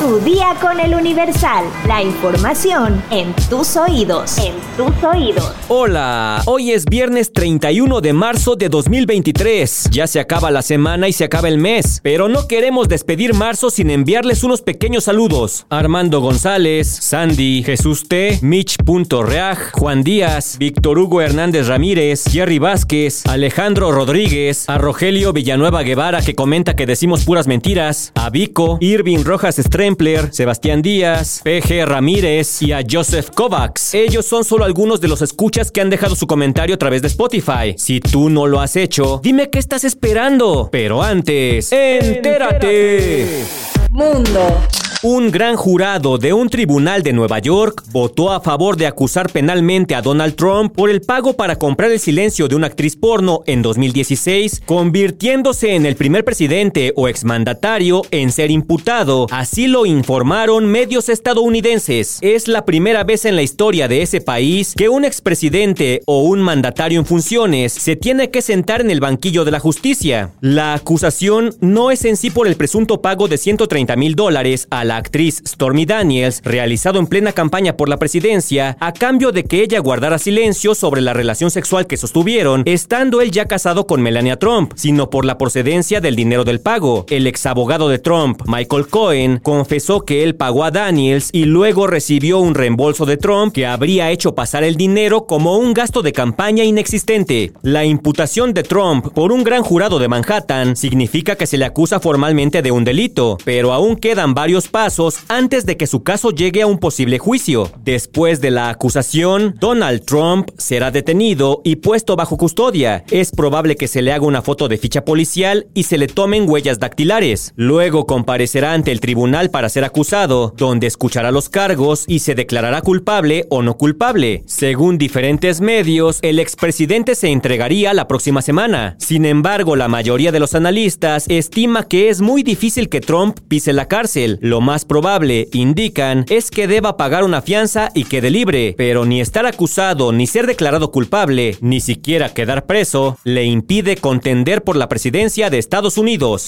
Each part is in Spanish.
Tu día con el Universal. La información en tus oídos. En tus oídos. Hola, hoy es viernes 31 de marzo de 2023. Ya se acaba la semana y se acaba el mes, pero no queremos despedir marzo sin enviarles unos pequeños saludos. Armando González, Sandy, Jesús T, Mitch.reaj, Juan Díaz, Víctor Hugo Hernández Ramírez, Jerry Vázquez, Alejandro Rodríguez, a Rogelio Villanueva Guevara que comenta que decimos puras mentiras, a Vico, Irving Rojas Sebastián Díaz, PG Ramírez y a Joseph Kovacs. Ellos son solo algunos de los escuchas que han dejado su comentario a través de Spotify. Si tú no lo has hecho, dime qué estás esperando. Pero antes, entérate. Mundo. Un gran jurado de un tribunal de Nueva York votó a favor de acusar penalmente a Donald Trump por el pago para comprar el silencio de una actriz porno en 2016, convirtiéndose en el primer presidente o exmandatario en ser imputado. Así lo informaron medios estadounidenses. Es la primera vez en la historia de ese país que un expresidente o un mandatario en funciones se tiene que sentar en el banquillo de la justicia. La acusación no es en sí por el presunto pago de 130 mil dólares a la actriz Stormy Daniels, realizado en plena campaña por la presidencia, a cambio de que ella guardara silencio sobre la relación sexual que sostuvieron, estando él ya casado con Melania Trump, sino por la procedencia del dinero del pago. El ex abogado de Trump, Michael Cohen, confesó que él pagó a Daniels y luego recibió un reembolso de Trump que habría hecho pasar el dinero como un gasto de campaña inexistente. La imputación de Trump por un gran jurado de Manhattan significa que se le acusa formalmente de un delito, pero aún quedan varios pasos antes de que su caso llegue a un posible juicio. Después de la acusación, Donald Trump será detenido y puesto bajo custodia. Es probable que se le haga una foto de ficha policial y se le tomen huellas dactilares. Luego comparecerá ante el tribunal para ser acusado, donde escuchará los cargos y se declarará culpable o no culpable. Según diferentes medios, el expresidente se entregaría la próxima semana. Sin embargo, la mayoría de los analistas estima que es muy difícil que Trump pise la cárcel. Más probable, indican, es que deba pagar una fianza y quede libre, pero ni estar acusado ni ser declarado culpable, ni siquiera quedar preso, le impide contender por la presidencia de Estados Unidos.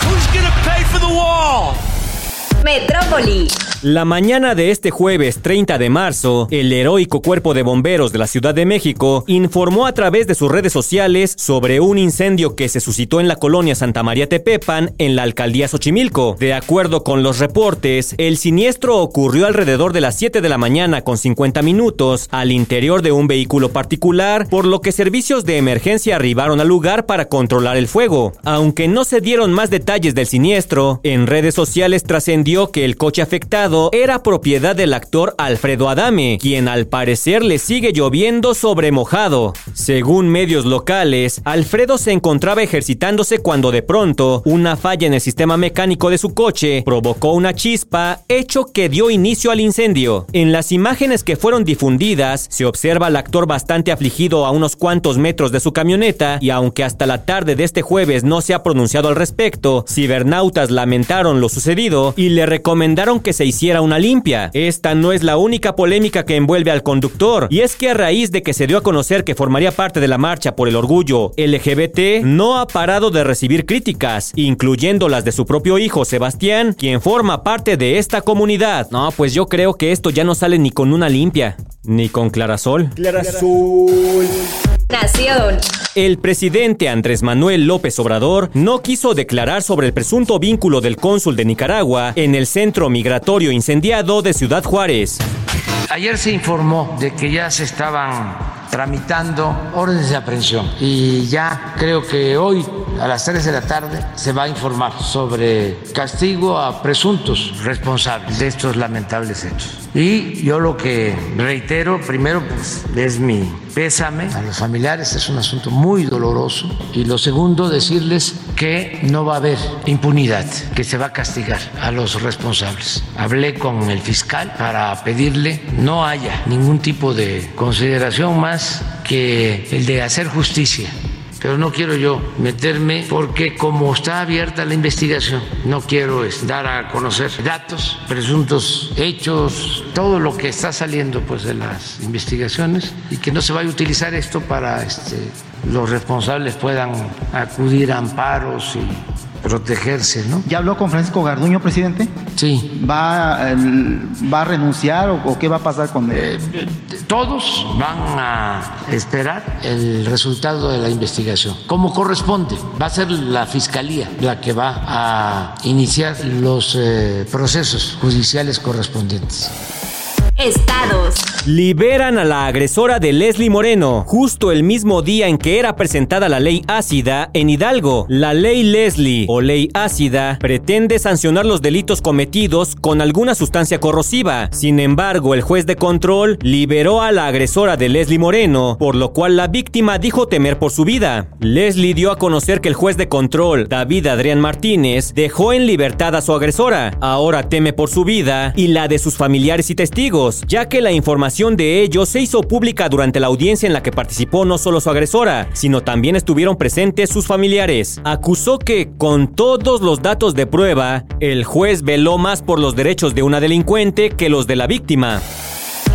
Metrópoli. La mañana de este jueves 30 de marzo, el heroico cuerpo de bomberos de la Ciudad de México informó a través de sus redes sociales sobre un incendio que se suscitó en la colonia Santa María Tepepan, en la alcaldía Xochimilco. De acuerdo con los reportes, el siniestro ocurrió alrededor de las 7 de la mañana con 50 minutos al interior de un vehículo particular, por lo que servicios de emergencia arribaron al lugar para controlar el fuego. Aunque no se dieron más detalles del siniestro, en redes sociales trascendió que el coche afectado era propiedad del actor Alfredo Adame, quien al parecer le sigue lloviendo sobre mojado. Según medios locales, Alfredo se encontraba ejercitándose cuando de pronto una falla en el sistema mecánico de su coche provocó una chispa, hecho que dio inicio al incendio. En las imágenes que fueron difundidas, se observa al actor bastante afligido a unos cuantos metros de su camioneta y aunque hasta la tarde de este jueves no se ha pronunciado al respecto, cibernautas lamentaron lo sucedido y le recomendaron que se hiciera una limpia. Esta no es la única polémica que envuelve al conductor, y es que a raíz de que se dio a conocer que formaría parte de la marcha por el orgullo LGBT, no ha parado de recibir críticas, incluyendo las de su propio hijo Sebastián, quien forma parte de esta comunidad. No, pues yo creo que esto ya no sale ni con una limpia, ni con clarasol. Clarasol. Nación. El presidente Andrés Manuel López Obrador no quiso declarar sobre el presunto vínculo del cónsul de Nicaragua en el centro migratorio incendiado de Ciudad Juárez. Ayer se informó de que ya se estaban tramitando órdenes de aprehensión y ya creo que hoy a las 3 de la tarde se va a informar sobre castigo a presuntos responsables de estos lamentables hechos. Y yo lo que reitero, primero, pues, es mi pésame a los familiares, es un asunto muy doloroso. Y lo segundo, decirles que no va a haber impunidad, que se va a castigar a los responsables. Hablé con el fiscal para pedirle no haya ningún tipo de consideración más que el de hacer justicia pero no quiero yo meterme porque como está abierta la investigación, no quiero dar a conocer datos, presuntos hechos, todo lo que está saliendo pues de las investigaciones y que no se vaya a utilizar esto para este, los responsables puedan acudir a amparos y protegerse, ¿no? ¿Ya habló con Francisco Garduño, presidente? Sí. ¿Va, va a renunciar o, qué va a pasar con él? Eh, todos van a esperar el resultado de la investigación, como corresponde. Va a ser la fiscalía la que va a iniciar los eh, procesos judiciales correspondientes. Estados. Liberan a la agresora de Leslie Moreno, justo el mismo día en que era presentada la ley ácida en Hidalgo. La ley Leslie o ley ácida pretende sancionar los delitos cometidos con alguna sustancia corrosiva. Sin embargo, el juez de control liberó a la agresora de Leslie Moreno, por lo cual la víctima dijo temer por su vida. Leslie dio a conocer que el juez de control, David Adrián Martínez, dejó en libertad a su agresora. Ahora teme por su vida y la de sus familiares y testigos ya que la información de ellos se hizo pública durante la audiencia en la que participó no solo su agresora, sino también estuvieron presentes sus familiares. Acusó que, con todos los datos de prueba, el juez veló más por los derechos de una delincuente que los de la víctima.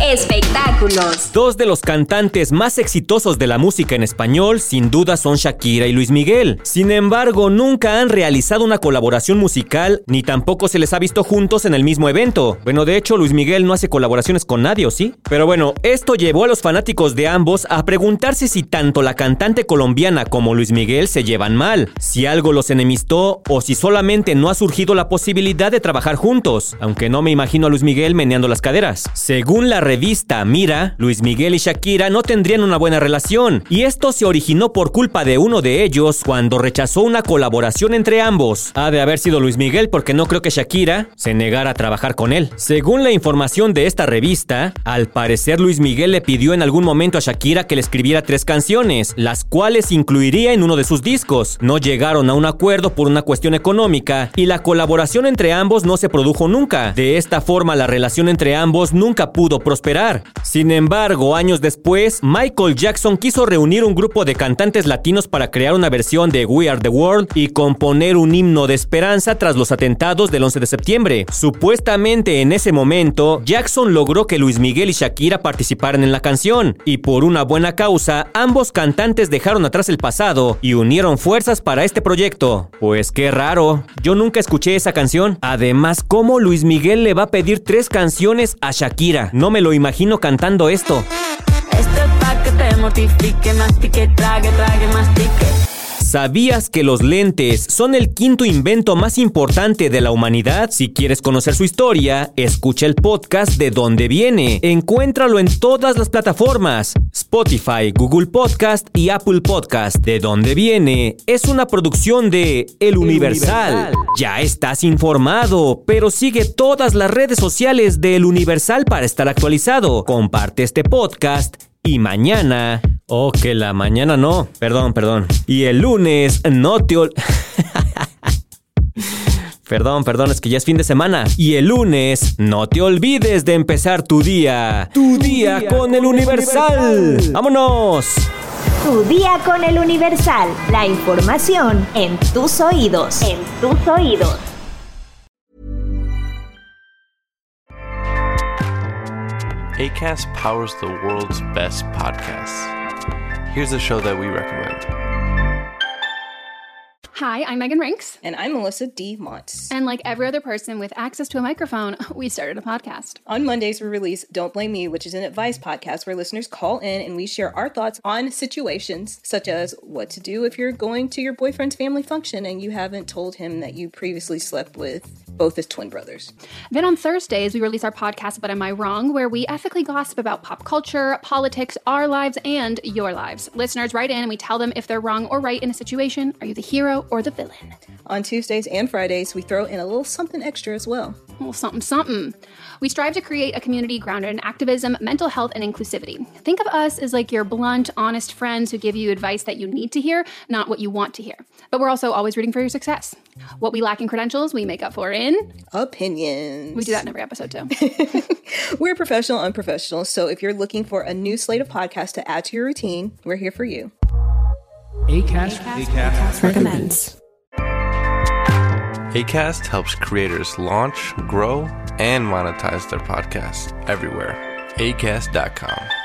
Espectáculos. Dos de los cantantes más exitosos de la música en español sin duda son Shakira y Luis Miguel. Sin embargo, nunca han realizado una colaboración musical ni tampoco se les ha visto juntos en el mismo evento. Bueno, de hecho, Luis Miguel no hace colaboraciones con nadie, ¿sí? Pero bueno, esto llevó a los fanáticos de ambos a preguntarse si tanto la cantante colombiana como Luis Miguel se llevan mal, si algo los enemistó o si solamente no ha surgido la posibilidad de trabajar juntos, aunque no me imagino a Luis Miguel meneando las caderas. Según la revista Mira, Luis Miguel y Shakira no tendrían una buena relación, y esto se originó por culpa de uno de ellos cuando rechazó una colaboración entre ambos. Ha de haber sido Luis Miguel porque no creo que Shakira se negara a trabajar con él. Según la información de esta revista, al parecer Luis Miguel le pidió en algún momento a Shakira que le escribiera tres canciones, las cuales incluiría en uno de sus discos. No llegaron a un acuerdo por una cuestión económica y la colaboración entre ambos no se produjo nunca. De esta forma la relación entre ambos nunca pudo prosperar sin embargo, años después, Michael Jackson quiso reunir un grupo de cantantes latinos para crear una versión de We Are the World y componer un himno de esperanza tras los atentados del 11 de septiembre. Supuestamente en ese momento, Jackson logró que Luis Miguel y Shakira participaran en la canción, y por una buena causa, ambos cantantes dejaron atrás el pasado y unieron fuerzas para este proyecto. Pues qué raro, yo nunca escuché esa canción. Además, ¿cómo Luis Miguel le va a pedir tres canciones a Shakira? No me lo imagino cantando esto. Esto es pa que te mortifique, mastique, trague, trague, mastique. ¿Sabías que los lentes son el quinto invento más importante de la humanidad? Si quieres conocer su historia, escucha el podcast de dónde viene. Encuéntralo en todas las plataformas: Spotify, Google Podcast y Apple Podcast. De dónde viene es una producción de El Universal. Ya estás informado, pero sigue todas las redes sociales de El Universal para estar actualizado. Comparte este podcast y mañana Oh, que la mañana no. Perdón, perdón. Y el lunes no te ol... Perdón, perdón, es que ya es fin de semana. Y el lunes, no te olvides de empezar tu día. Tu, día, con, el Universal. ¡Vámonos! Tu día con el Universal. La información en tus oídos. En tus oídos. ACAST powers the world's best podcasts. Here's a show that we recommend. Hi, I'm Megan Rinks. And I'm Melissa D. Montz. And like every other person with access to a microphone, we started a podcast. On Mondays, we release Don't Blame Me, which is an advice podcast where listeners call in and we share our thoughts on situations such as what to do if you're going to your boyfriend's family function and you haven't told him that you previously slept with both as twin brothers. Then on Thursdays, we release our podcast, But Am I Wrong, where we ethically gossip about pop culture, politics, our lives, and your lives. Listeners write in and we tell them if they're wrong or right in a situation. Are you the hero or the villain? On Tuesdays and Fridays, we throw in a little something extra as well. Well, something, something. We strive to create a community grounded in activism, mental health, and inclusivity. Think of us as like your blunt, honest friends who give you advice that you need to hear, not what you want to hear. But we're also always rooting for your success. What we lack in credentials, we make up for in opinions. We do that in every episode too. we're professional, unprofessional. So if you're looking for a new slate of podcasts to add to your routine, we're here for you. ACAST, ACAST, ACAST recommends. ACAST helps creators launch, grow, and monetize their podcasts everywhere. ACAST.com.